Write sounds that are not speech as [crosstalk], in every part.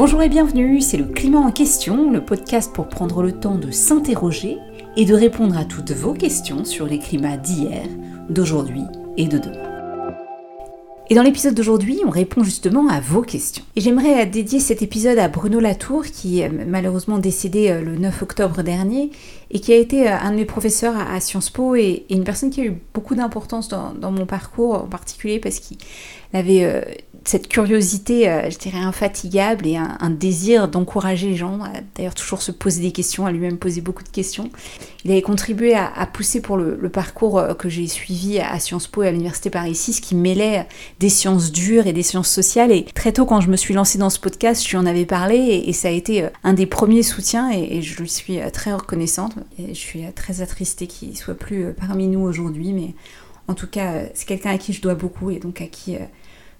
Bonjour et bienvenue, c'est le Climat en question, le podcast pour prendre le temps de s'interroger et de répondre à toutes vos questions sur les climats d'hier, d'aujourd'hui et de demain. Et dans l'épisode d'aujourd'hui, on répond justement à vos questions. Et j'aimerais dédier cet épisode à Bruno Latour, qui est malheureusement décédé euh, le 9 octobre dernier, et qui a été euh, un de mes professeurs à Sciences Po, et une personne qui a eu beaucoup d'importance dans, mon parcours, en particulier parce qu'il avait euh, cette curiosité, euh, je dirais, infatigable et un, désir d'encourager les gens à d'ailleurs toujours se poser des questions, à lui-même poser beaucoup de questions. Il avait contribué à, pousser pour le, parcours euh, que j'ai suivi à Sciences Po et à l'Université Paris 6 qui mêlait des sciences dures et des sciences sociales. Et très tôt, quand je me suis lancée dans ce podcast, je lui en avais parlé et, ça a été euh, un des premiers soutiens et, je lui suis très reconnaissante. Et je suis très attristée qu'il soit plus parmi nous aujourd'hui, mais en tout cas, c'est quelqu'un à qui je dois beaucoup et donc à qui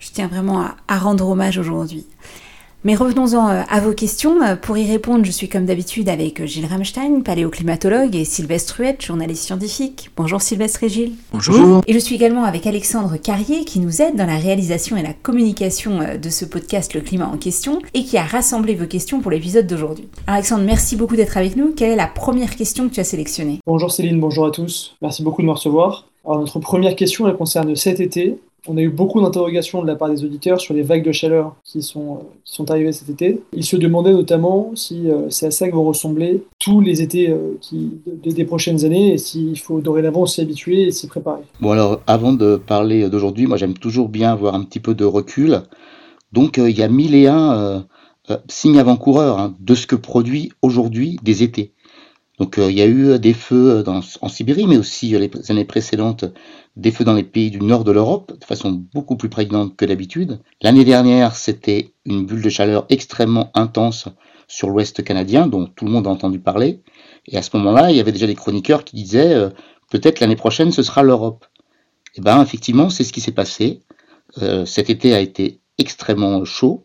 je tiens vraiment à, rendre hommage aujourd'hui. Mais revenons-en euh, à vos questions. Pour y répondre, je suis comme d'habitude avec Gilles Ramstein, paléoclimatologue, et Sylvestre Ruette, journaliste scientifique. Bonjour Sylvestre et Gilles. Bonjour. Et je suis également avec Alexandre Carrier qui nous aide dans la réalisation et la communication euh, de ce podcast Le Climat en question et qui a rassemblé vos questions pour l'épisode d'aujourd'hui. Alexandre, merci beaucoup d'être avec nous. Quelle est la première question que tu as sélectionnée? Bonjour Céline, bonjour à tous. Merci beaucoup de me recevoir. Alors notre première question, elle concerne cet été on a eu beaucoup d'interrogations de la part des auditeurs sur les vagues de chaleur qui sont, euh, qui sont arrivées cet été. Ils se demandaient notamment si euh, c'est à ça que vont ressembler tous les étés euh, des, prochaines années et s'il faut dorénavant s'y habituer et s'y préparer. Bon alors, avant de parler d'aujourd'hui, moi j'aime toujours bien avoir un petit peu de recul. Donc il y a mille et un signes avant-coureurs hein, de ce que produit aujourd'hui des étés. Donc il y a eu des feux en Sibérie, mais aussi les années précédentes, des feux dans les pays du nord de l'Europe de façon beaucoup plus prégnante que d'habitude. L'année dernière, c'était une bulle de chaleur extrêmement intense sur l'ouest canadien, dont tout le monde a entendu parler. Et à ce moment-là, il y avait déjà des chroniqueurs qui disaient euh, peut-être l'année prochaine, ce sera l'Europe. Et eh bien, effectivement, c'est ce qui s'est passé. Euh, cet été a été extrêmement chaud,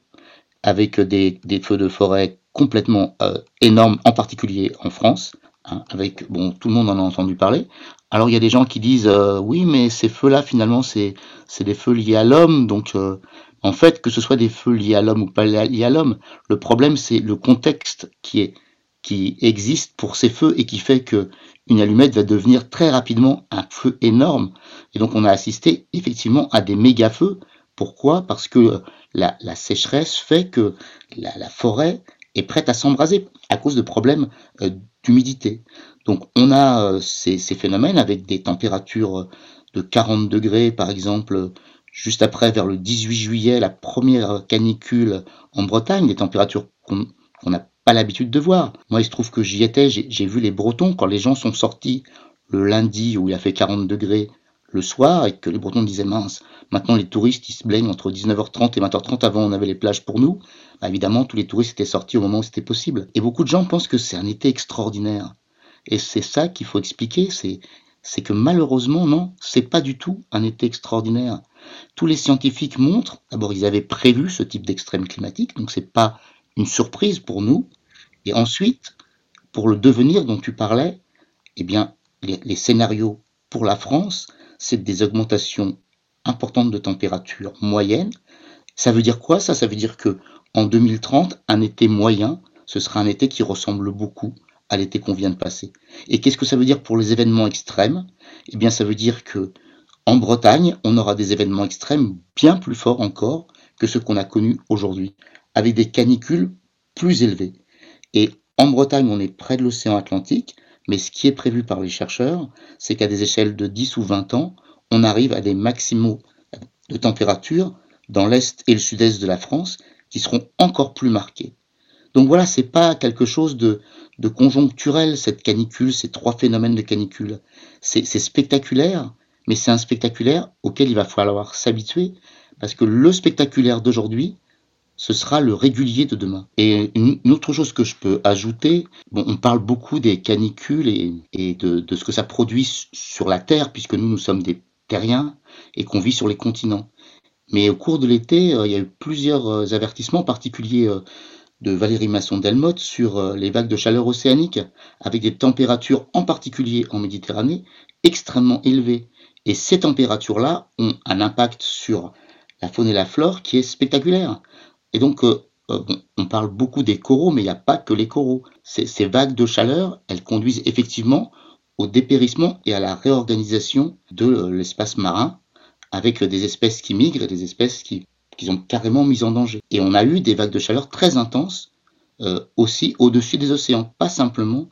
avec des, feux de forêt complètement euh, énormes, en particulier en France. Hein, avec bon, tout le monde en a entendu parler. Alors il y a des gens qui disent euh, oui, mais ces feux-là finalement c'est des feux liés à l'homme, donc euh, en fait que ce soit des feux liés à l'homme ou pas liés à l'homme, le problème c'est le contexte qui est qui existe pour ces feux et qui fait que une allumette va devenir très rapidement un feu énorme. Et donc on a assisté effectivement à des méga feux. Pourquoi? Parce que la, la, sécheresse fait que la, la forêt est prête à s'embraser à cause de problèmes euh, d'humidité. Donc on a euh, ces, phénomènes avec des températures de 40 degrés par exemple juste après vers le 18 juillet la première canicule en Bretagne, des températures qu'on n'a pas l'habitude de voir. Moi il se trouve que j'y étais, j'ai vu les Bretons quand les gens sont sortis le lundi où il a fait 40 degrés le soir et que les Bretons disaient mince, maintenant les touristes ils se baignent entre 19h30 et 20h30, avant on avait les plages pour nous. Bah, évidemment, tous les touristes étaient sortis au moment où c'était possible. Et beaucoup de gens pensent que c'est un été extraordinaire. Et c'est ça qu'il faut expliquer, c'est c'est que malheureusement, non, c'est pas du tout un été extraordinaire. Tous les scientifiques montrent, d'abord, ils avaient prévu ce type d'extrême climatique, donc c'est pas une surprise pour nous. Et ensuite, pour le devenir dont tu parlais, eh bien, les scénarios pour la France, c'est des augmentations importantes de température moyenne. Ça veut dire quoi ça? Veut dire que en 2030, un été moyen, ce sera un été qui ressemble beaucoup à l'été qu'on vient de passer. Et qu'est-ce que ça veut dire pour les événements extrêmes? Eh bien, ça veut dire que en Bretagne, on aura des événements extrêmes bien plus forts encore que ceux qu'on a connus aujourd'hui, avec des canicules plus élevées. Et en Bretagne, on est près de l'océan Atlantique, mais ce qui est prévu par les chercheurs, c'est qu'à des échelles de 10 ou 20 ans, on arrive à des maximaux de température dans l'est et le sud-est de la France qui seront encore plus marqués. Donc voilà, c'est pas quelque chose de, de, conjoncturel, cette canicule, ces trois phénomènes de canicule. C'est spectaculaire, mais c'est un spectaculaire auquel il va falloir s'habituer, parce que le spectaculaire d'aujourd'hui, ce sera le régulier de demain. Et une, autre chose que je peux ajouter, on parle beaucoup des canicules et, de, ce que ça produit sur la Terre, puisque nous, nous sommes des terriens et qu'on vit sur les continents. Mais au cours de l'été, euh, il y a eu plusieurs euh, avertissements particuliers euh, de Valérie Masson-Delmotte sur les vagues de chaleur océanique, avec des températures, en particulier en Méditerranée, extrêmement élevées. Et ces températures-là ont un impact sur la faune et la flore qui est spectaculaire. Et donc, euh, euh, on parle beaucoup des coraux, mais il n'y a pas que les coraux. Ces, vagues de chaleur, elles conduisent effectivement au dépérissement et à la réorganisation de l'espace marin, avec des espèces qui migrent et des espèces qui, qui sont carrément mises en danger. Et on a eu des vagues de chaleur très intenses euh, aussi au-dessus des océans, pas simplement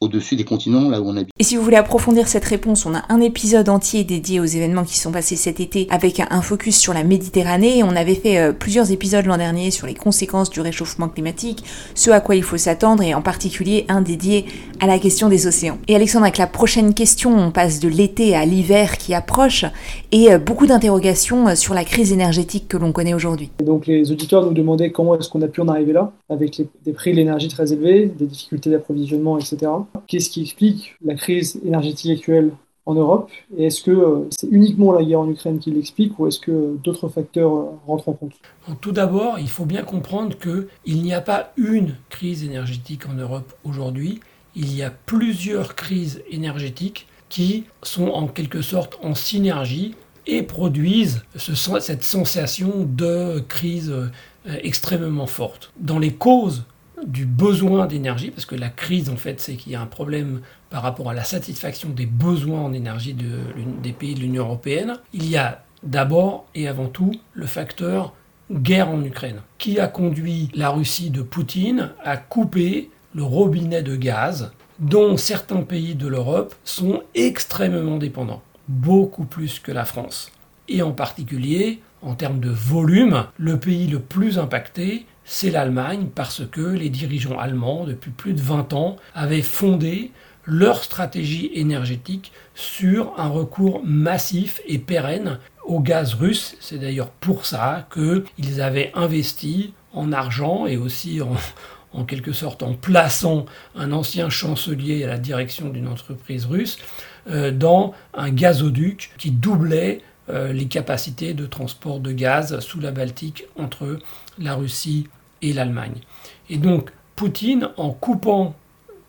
au-dessus des continents là où on habite. Et si vous voulez approfondir cette réponse, on a un épisode entier dédié aux événements qui sont passés cet été avec un focus sur la Méditerranée. On avait fait euh, plusieurs épisodes l'an dernier sur les conséquences du réchauffement climatique, ce à quoi il faut s'attendre et en particulier un dédié à la question des océans. Et Alexandre, avec la prochaine question, on passe de l'été à l'hiver qui approche et euh, beaucoup d'interrogations euh, sur la crise énergétique que l'on connaît aujourd'hui. Donc les auditeurs nous demandaient comment est-ce qu'on a pu en arriver là avec des prix de l'énergie très élevés, des difficultés d'approvisionnement, etc. Qu'est-ce qui explique la crise énergétique actuelle en Europe Et est-ce que euh, c'est uniquement la guerre en Ukraine qui l'explique ou est-ce que d'autres facteurs euh, rentrent en compte Tout d'abord, il faut bien comprendre qu'il n'y a pas une crise énergétique en Europe aujourd'hui, il y a plusieurs crises énergétiques qui sont en quelque sorte en synergie et produisent cette sensation de crise euh, extrêmement forte. Dans les causes du besoin d'énergie, parce que la crise, en fait, c'est qu'il y a un problème par rapport à la satisfaction des besoins en énergie des pays de l'Union européenne. Il y a d'abord et avant tout le facteur guerre en Ukraine, qui a conduit la Russie de Poutine à couper le robinet de gaz dont certains pays de l'Europe sont extrêmement dépendants, beaucoup plus que la France. Et en particulier, en termes de volume, le pays le plus impacté, c'est l'Allemagne parce que les dirigeants allemands, depuis plus de 20 ans, avaient fondé leur stratégie énergétique sur un recours massif et pérenne au gaz russe. C'est d'ailleurs pour ça qu'ils avaient investi en argent et aussi en, quelque sorte en plaçant un ancien chancelier à la direction d'une entreprise russe euh, dans un gazoduc qui doublait les capacités de transport de gaz sous la Baltique entre la Russie et l'Allemagne. Et donc Poutine, en coupant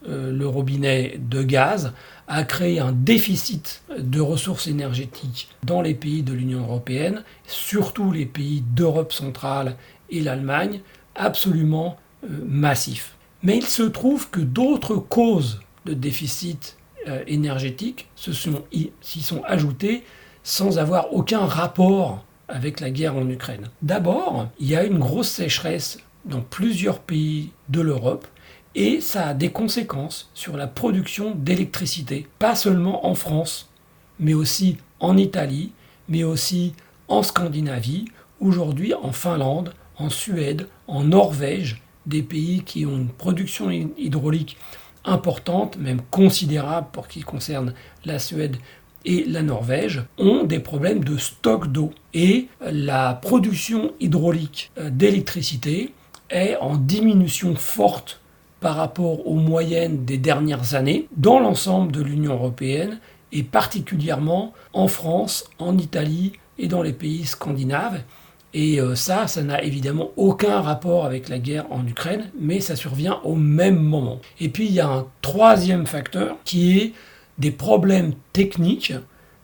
euh, le robinet de gaz, a créé un déficit de ressources énergétiques dans les pays de l'Union européenne, surtout les pays d'Europe centrale et l'Allemagne, absolument euh, massif. Mais il se trouve que d'autres causes de déficit euh, énergétique s'y sont ajoutées sans avoir aucun rapport avec la guerre en Ukraine. D'abord, il y a une grosse sécheresse dans plusieurs pays de l'Europe et ça a des conséquences sur la production d'électricité, pas seulement en France, mais aussi en Italie, mais aussi en Scandinavie, aujourd'hui en Finlande, en Suède, en Norvège, des pays qui ont une production hydraulique importante, même considérable pour ce qui concerne la Suède et la Norvège, ont des problèmes de stock d'eau. Et la production hydraulique euh, d'électricité est en diminution forte par rapport aux moyennes des dernières années dans l'ensemble de l'Union européenne et particulièrement en France, en Italie et dans les pays scandinaves. Et euh, ça, ça n'a évidemment aucun rapport avec la guerre en Ukraine, mais ça survient au même moment. Et puis il y a un troisième facteur qui est des problèmes techniques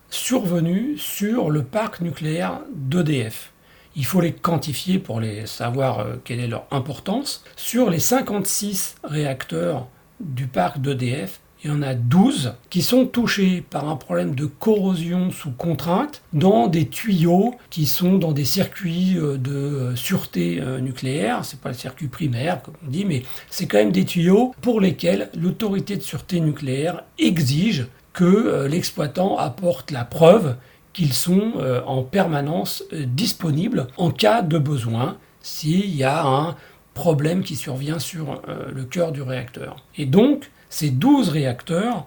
survenus sur le parc nucléaire d'EDF il faut les quantifier pour les savoir euh, quelle est leur importance. Sur les 56 réacteurs du parc d'EDF, il y en a 12 qui sont touchés par un problème de corrosion sous contrainte dans des tuyaux qui sont dans des circuits euh, de euh, sûreté nucléaire. C'est pas le circuit primaire, comme on dit, mais c'est quand même des tuyaux pour lesquels l'autorité de sûreté nucléaire exige que l'exploitant apporte la preuve qu'ils sont euh, en permanence euh, disponibles en cas de besoin s'il y a un problème qui survient sur euh, le cœur du réacteur. Et donc, ces 12 réacteurs,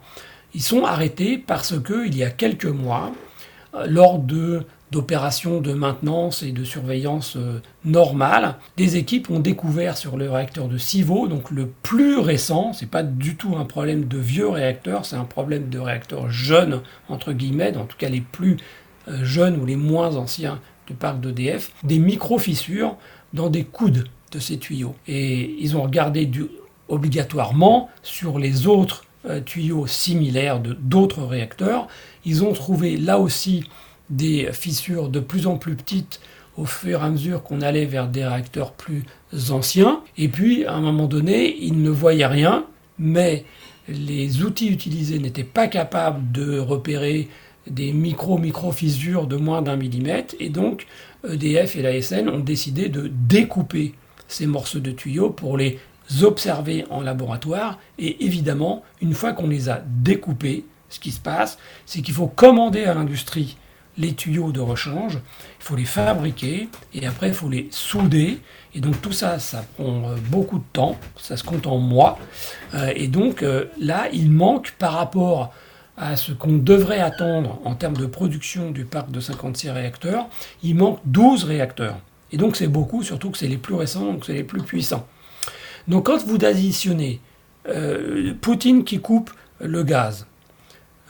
ils sont arrêtés parce qu'il y a quelques mois, lors de d'opérations de maintenance et de surveillance normales, des équipes ont découvert sur le réacteur de Civo, donc le plus récent, c'est pas du tout un problème de vieux réacteurs, c'est un problème de réacteurs jeunes entre guillemets, en tout cas les plus euh, jeunes ou les moins anciens du parc d'EDF, des micro-fissures dans des coudes de ces tuyaux. Et ils ont regardé obligatoirement sur les autres euh, tuyaux similaires de d'autres réacteurs. Ils ont trouvé là aussi des fissures de plus en plus petites au fur et à mesure qu'on allait vers des réacteurs plus anciens. Et puis, à un moment donné, ils ne voyaient rien, mais les outils utilisés n'étaient pas capables de repérer des micro-micro-fissures de moins d'un millimètre. Et donc, EDF et la SN ont décidé de découper ces morceaux de tuyaux pour les observer en laboratoire. Et évidemment, une fois qu'on les a découpés, ce qui se passe, c'est qu'il faut commander à l'industrie les tuyaux de rechange, il faut les fabriquer et après il faut les souder. Et donc tout ça, ça prend euh, beaucoup de temps, ça se compte en mois. Euh, et donc euh, là, il manque par rapport à ce qu'on devrait attendre en termes de production du parc de 56 réacteurs, il manque 12 réacteurs. Et donc c'est beaucoup, surtout que c'est les plus récents, donc c'est les plus puissants. Donc quand vous additionnez Poutine qui coupe le gaz,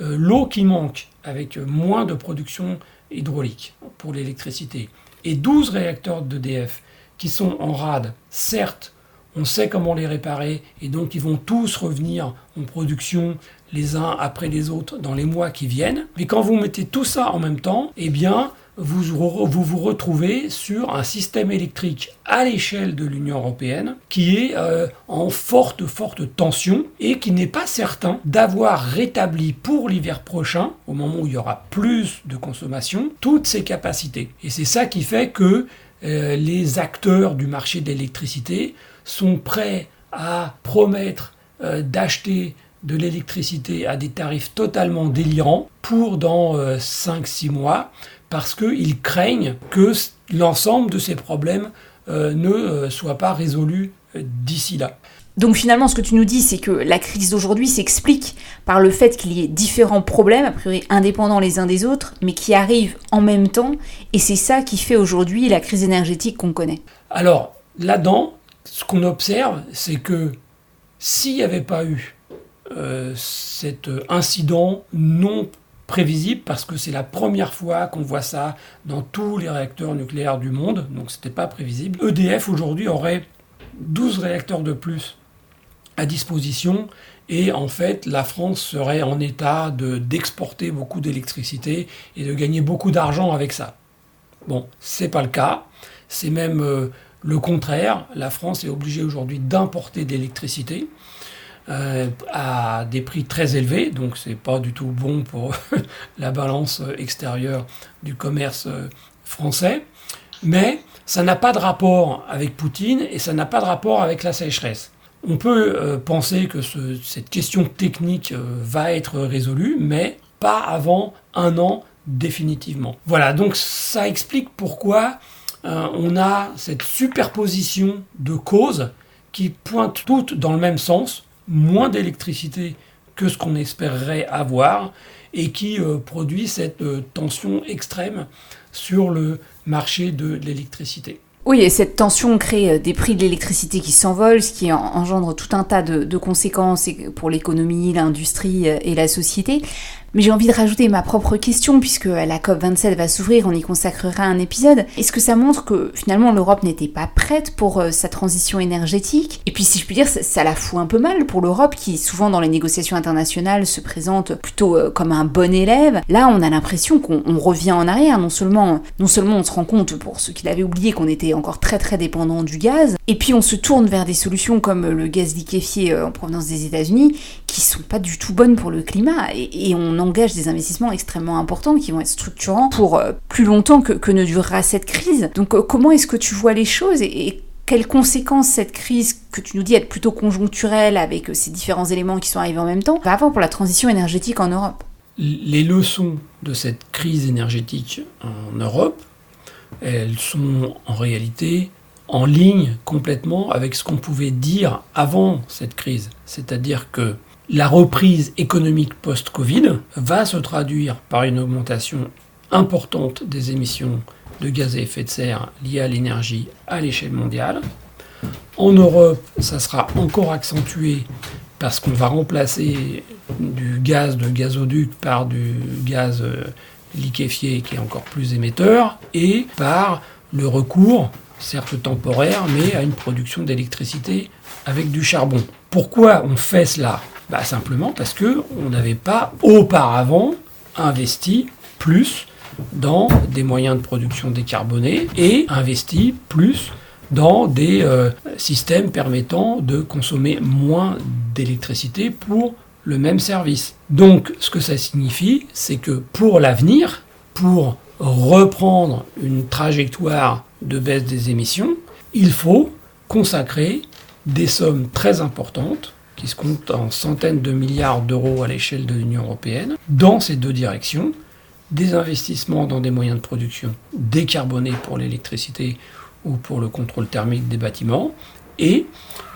l'eau qui manque avec moins de production hydraulique pour l'électricité, et 12 réacteurs d'EDF qui sont en rade, certes, on sait comment les réparer, et donc ils vont tous revenir en production les uns après les autres dans les mois qui viennent. Mais quand vous mettez tout ça en même temps, eh bien, vous vous, retrouvez sur un système électrique à l'échelle de l'Union européenne qui est euh, en forte, forte tension et qui n'est pas certain d'avoir rétabli pour l'hiver prochain, au moment où il y aura plus de consommation, toutes ses capacités. Et c'est ça qui fait que euh, les acteurs du marché de l'électricité sont prêts à promettre euh, d'acheter de l'électricité à des tarifs totalement délirants pour dans 5-6 mois parce qu'ils craignent que l'ensemble de ces problèmes euh, ne euh, soient pas résolus euh, d'ici là. Donc finalement, ce que tu nous dis, c'est que la crise d'aujourd'hui s'explique par le fait qu'il y ait différents problèmes, a priori indépendants les uns des autres, mais qui arrivent en même temps, et c'est ça qui fait aujourd'hui la crise énergétique qu'on connaît. Alors, là-dedans, ce qu'on observe, c'est que s'il n'y avait pas eu cet incident non prévisible parce que c'est la première fois qu'on voit ça dans tous les réacteurs nucléaires du monde, donc c'était pas prévisible. EDF aujourd'hui aurait 12 réacteurs de plus à disposition et en fait la France serait en état de d'exporter beaucoup d'électricité et de gagner beaucoup d'argent avec ça. Bon, c'est pas le cas, c'est même euh, le contraire, la France est obligée aujourd'hui d'importer d'électricité. Euh, à des prix très élevés, donc c'est pas du tout bon pour [laughs] la balance extérieure du commerce euh, français. Mais ça n'a pas de rapport avec Poutine et ça n'a pas de rapport avec la sécheresse. On peut euh, penser que cette question technique va être résolue, mais pas avant un an définitivement. Voilà, donc ça explique pourquoi on a cette superposition de causes qui pointent toutes dans le même sens, moins d'électricité que ce qu'on espérerait avoir et qui euh, produit cette euh, tension extrême sur le marché de l'électricité. Oui, et cette tension crée euh, des prix de l'électricité qui s'envolent, ce qui engendre tout un tas de, de conséquences pour l'économie, l'industrie et la société. Mais j'ai envie de rajouter ma propre question, puisque la COP27 va s'ouvrir, on y consacrera un épisode. Est-ce que ça montre que finalement l'Europe n'était pas prête pour euh, sa transition énergétique? Et puis si je puis dire, ça, la fout un peu mal pour l'Europe, qui souvent dans les négociations internationales se présente plutôt euh, comme un bon élève. Là, on a l'impression qu'on revient en arrière. Non seulement, non seulement on se rend compte, pour ceux qui l'avaient oublié, qu'on était encore très très dépendant du gaz, et puis on se tourne vers des solutions comme le gaz liquéfié euh, en provenance des États-Unis, qui sont pas du tout bonnes pour le climat. et, et on engage des investissements extrêmement importants qui vont être structurants pour euh, plus longtemps que, ne durera cette crise. Donc euh, comment est-ce que tu vois les choses et, quelles conséquences cette crise, que tu nous dis être plutôt conjoncturelle avec euh, ces différents éléments qui sont arrivés en même temps, va avoir pour la transition énergétique en Europe? Les leçons de cette crise énergétique en Europe, elles sont en réalité en ligne complètement avec ce qu'on pouvait dire avant cette crise. C'est-à-dire que la reprise économique post-Covid va se traduire par une augmentation importante des émissions de gaz à effet de serre liées à l'énergie à l'échelle mondiale. En Europe, ça sera encore accentué parce qu'on va remplacer du gaz de gazoduc par du gaz euh, liquéfié qui est encore plus émetteur et par le recours, certes temporaire, mais à une production d'électricité avec du charbon. Pourquoi on fait cela? Bah, Simplement parce qu'on n'avait pas auparavant investi plus dans des moyens de production décarbonés et investit plus dans des euh, systèmes permettant de consommer moins d'électricité pour le même service. Donc ce que ça signifie, c'est que pour l'avenir, pour reprendre une trajectoire de baisse des émissions, il faut consacrer des sommes très importantes, qui se comptent en centaines de milliards d'euros à l'échelle de l'Union européenne, dans ces deux directions, des investissements dans des moyens de production décarbonés pour l'électricité ou pour le contrôle thermique des bâtiments, et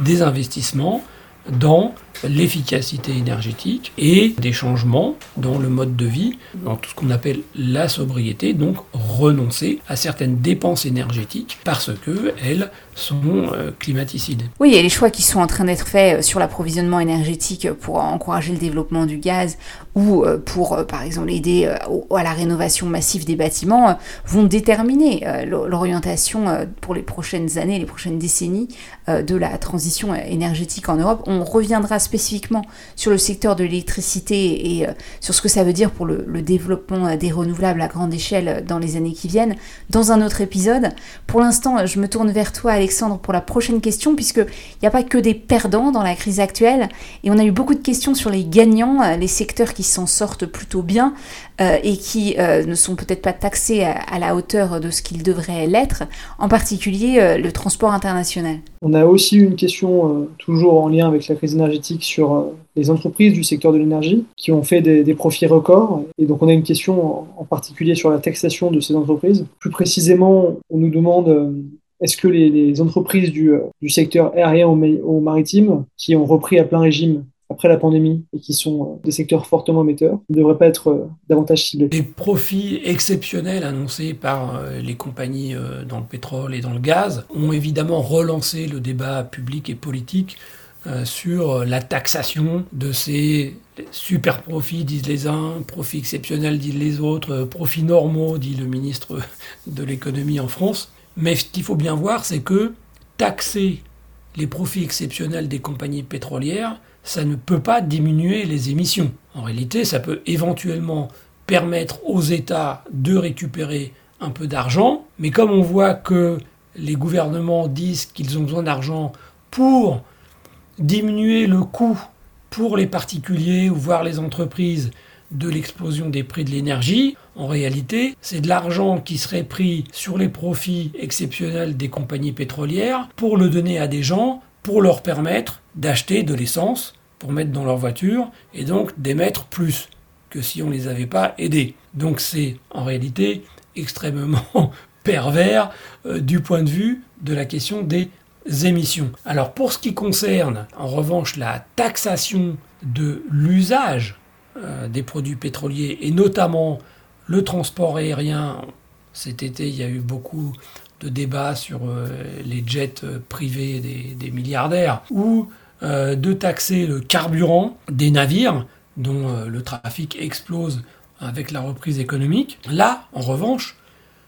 des investissements dans l'efficacité énergétique et des changements dans le mode de vie, dans tout ce qu'on appelle la sobriété, donc renoncer à certaines dépenses énergétiques parce qu'elles sont euh, climaticides. Oui, a les choix qui sont en train d'être faits euh, sur l'approvisionnement énergétique pour encourager le développement du gaz ou euh, pour, par exemple, aider à la rénovation massive des bâtiments vont déterminer l'orientation pour les prochaines années, les prochaines décennies de la transition énergétique en Europe. On reviendra spécifiquement sur le secteur de l'électricité et sur ce que ça veut dire pour le, le développement des renouvelables à grande échelle dans les années qui viennent dans un autre épisode. Pour l'instant, je me tourne vers toi, Alexandre, pour la prochaine question, puisqu'il n'y a pas que des perdants dans la crise actuelle, et on a eu beaucoup de questions sur les gagnants, euh, les secteurs qui s'en sortent plutôt bien euh, et qui euh, ne sont peut-être pas taxés à, la hauteur de ce qu'ils devraient l'être, en particulier le transport international. On a aussi une question toujours en lien avec la crise énergétique sur les entreprises du secteur de l'énergie qui ont fait des, profits records. Et donc on a une question en particulier sur la taxation de ces entreprises. Plus précisément, on nous demande est-ce que les, entreprises du, du, secteur aérien ou, maritime qui ont repris à plein régime après la pandémie et qui sont euh, des secteurs fortement émetteurs ne devraient pas être euh, davantage ciblés? Les profits exceptionnels annoncés par euh, les compagnies dans le pétrole et dans le gaz ont évidemment relancé le débat public et politique sur la taxation de ces super profits, disent les uns, profits exceptionnels, disent les autres, profits normaux, dit le ministre de l'économie en France. Mais ce qu'il faut bien voir, c'est que taxer les profits exceptionnels des compagnies pétrolières, ça ne peut pas diminuer les émissions. En réalité, ça peut éventuellement permettre aux États de récupérer un peu d'argent, mais comme on voit que les gouvernements disent qu'ils ont besoin d'argent pour diminuer le coût pour les particuliers ou voire les entreprises de l'explosion des prix de l'énergie, en réalité, c'est de l'argent qui serait pris sur les profits exceptionnels des compagnies pétrolières pour le donner à des gens pour leur permettre d'acheter de l'essence pour mettre dans leur voiture et donc d'émettre plus que si on ne les avait pas aidés. Donc c'est en réalité extrêmement [laughs] pervers euh, du point de vue de la question des émissions. Alors pour ce qui concerne en revanche la taxation de l'usage euh, des produits pétroliers et notamment le transport aérien. Cet été, il y a eu beaucoup de débats sur euh, les jets euh, privés des, milliardaires ou de taxer le carburant des navires dont le trafic explose avec la reprise économique. Là, en revanche,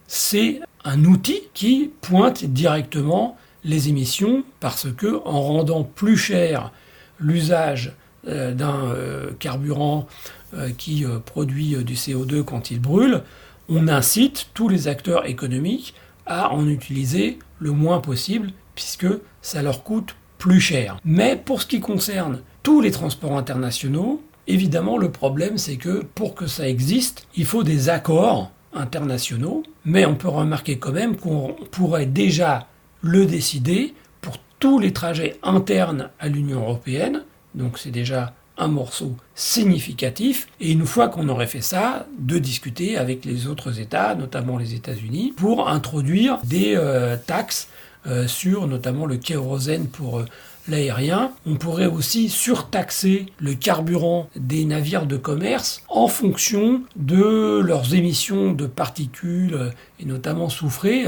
c'est un outil qui pointe directement les émissions parce que en rendant plus cher l'usage euh, d'un euh, carburant euh, qui produit du CO2 quand il brûle, on incite tous les acteurs économiques à en utiliser le moins possible puisque ça leur coûte plus cher. Mais pour ce qui concerne tous les transports internationaux, évidemment le problème c'est que pour que ça existe, il faut des accords internationaux, mais on peut remarquer quand même qu'on pourrait déjà le décider pour tous les trajets internes à l'Union européenne, donc c'est déjà un morceau significatif. Et une fois qu'on aurait fait ça, de discuter avec les autres États, notamment les États-Unis, pour introduire des euh, taxes euh, sur notamment le kérosène pour euh, l'aérien. On pourrait aussi surtaxer le carburant des navires de commerce en fonction de leurs émissions de particules et notamment soufrées.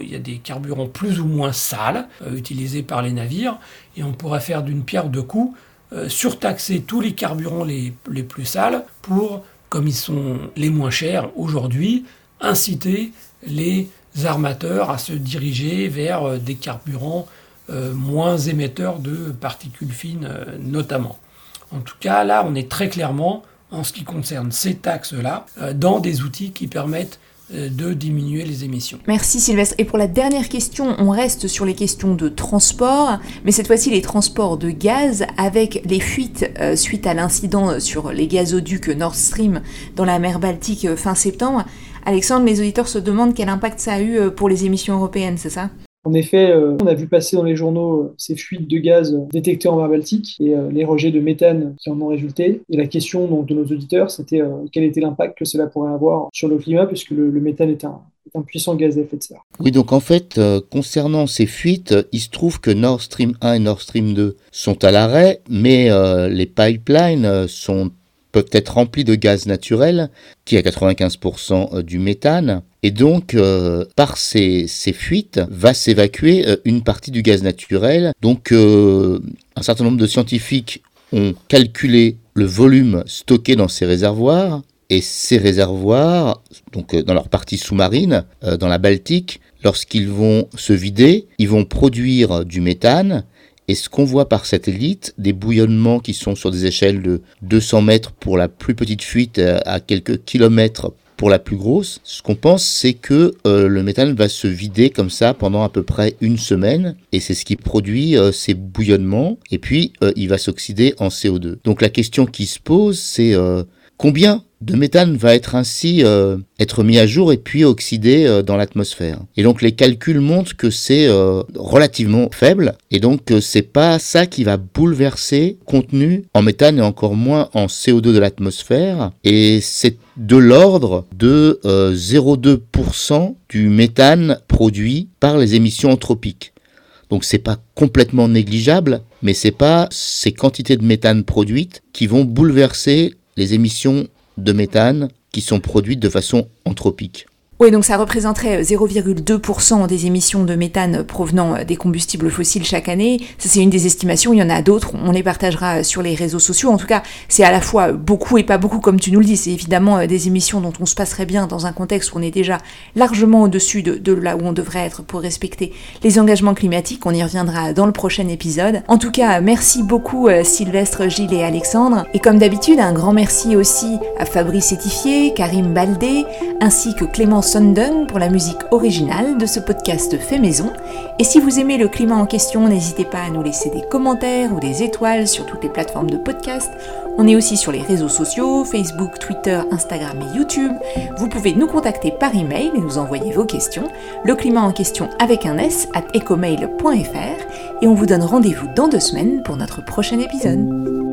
Il y a des carburants plus ou moins sales utilisés par les navires et on pourrait faire d'une pierre deux coups euh, surtaxer tous les carburants les, plus sales pour, comme ils sont les moins chers aujourd'hui, inciter les armateurs à se diriger vers euh, des carburants euh, moins émetteurs de particules fines notamment. En tout cas, là, on est très clairement, en ce qui concerne ces taxes-là, dans des outils qui permettent de diminuer les émissions. Merci Sylvestre. Et pour la dernière question, on reste sur les questions de transport, mais cette fois-ci les transports de gaz avec les fuites euh, suite à l'incident sur les gazoducs Nord Stream dans la mer Baltique euh, fin septembre. Alexandre, les auditeurs se demandent quel impact ça a eu pour les émissions européennes, c'est ça? En effet, euh, on a vu passer dans les journaux euh, ces fuites de gaz détectées en mer Baltique et euh, les rejets de méthane qui en ont résulté. Et la question donc, de nos auditeurs, c'était quel était l'impact que cela pourrait avoir sur le climat, puisque le, méthane est un, puissant gaz à effet de serre. Oui, donc en fait, concernant ces fuites, il se trouve que Nord Stream 1 et Nord Stream 2 sont à l'arrêt, mais les pipelines peuvent être remplis de gaz naturel, qui est à 95% du méthane. Et donc, euh, par ces, fuites, va s'évacuer euh, une partie du gaz naturel. Donc, euh, un certain nombre de scientifiques ont calculé le volume stocké dans ces réservoirs. Et ces réservoirs, donc dans leur partie sous-marine, dans la Baltique, lorsqu'ils vont se vider, ils vont produire du méthane. Et ce qu'on voit par satellite, des bouillonnements qui sont sur des échelles de 200 mètres pour la plus petite fuite à quelques kilomètres pour la plus grosse, ce qu'on pense, c'est que euh, le méthane va se vider comme ça pendant à peu près une semaine, et c'est ce qui produit euh, ces bouillonnements, et puis euh, il va s'oxyder en CO2. Donc la question qui se pose, c'est combien de méthane va être ainsi euh, être mis à jour et puis oxydé euh, dans l'atmosphère. Et donc les calculs montrent que c'est euh, relativement faible et donc c'est pas ça qui va bouleverser contenu en méthane et encore moins en CO2 de l'atmosphère et c'est de l'ordre de 0,2% du méthane produit par les émissions anthropiques. Donc c'est pas complètement négligeable, mais c'est pas ces quantités de méthane produites qui vont bouleverser les émissions de méthane qui sont produites de façon anthropique. Oui, donc ça représenterait 0,2% des émissions de méthane provenant des combustibles fossiles chaque année. Ça, c'est une des estimations. Il y en a d'autres. On les partagera sur les réseaux sociaux. En tout cas, c'est à la fois beaucoup et pas beaucoup, comme tu nous le dis. C'est évidemment des émissions dont on se passerait bien dans un contexte où on est déjà largement au-dessus de, là où on devrait être pour respecter les engagements climatiques. On y reviendra dans le prochain épisode. En tout cas, merci beaucoup euh, Sylvestre, Gilles et Alexandre. Et comme d'habitude, un grand merci aussi à Fabrice Étifier, Karim Baldé, ainsi que Clément Sundon pour la musique originale de ce podcast fait maison. Et si vous aimez le climat en question, n'hésitez pas à nous laisser des commentaires ou des étoiles sur toutes les plateformes de podcast. On est aussi sur les réseaux sociaux, Facebook, Twitter, Instagram et YouTube. Vous pouvez nous contacter par email et nous envoyer vos questions. Le climat en question avec un S at ecomail.fr et on vous donne rendez-vous dans deux semaines pour notre prochain épisode.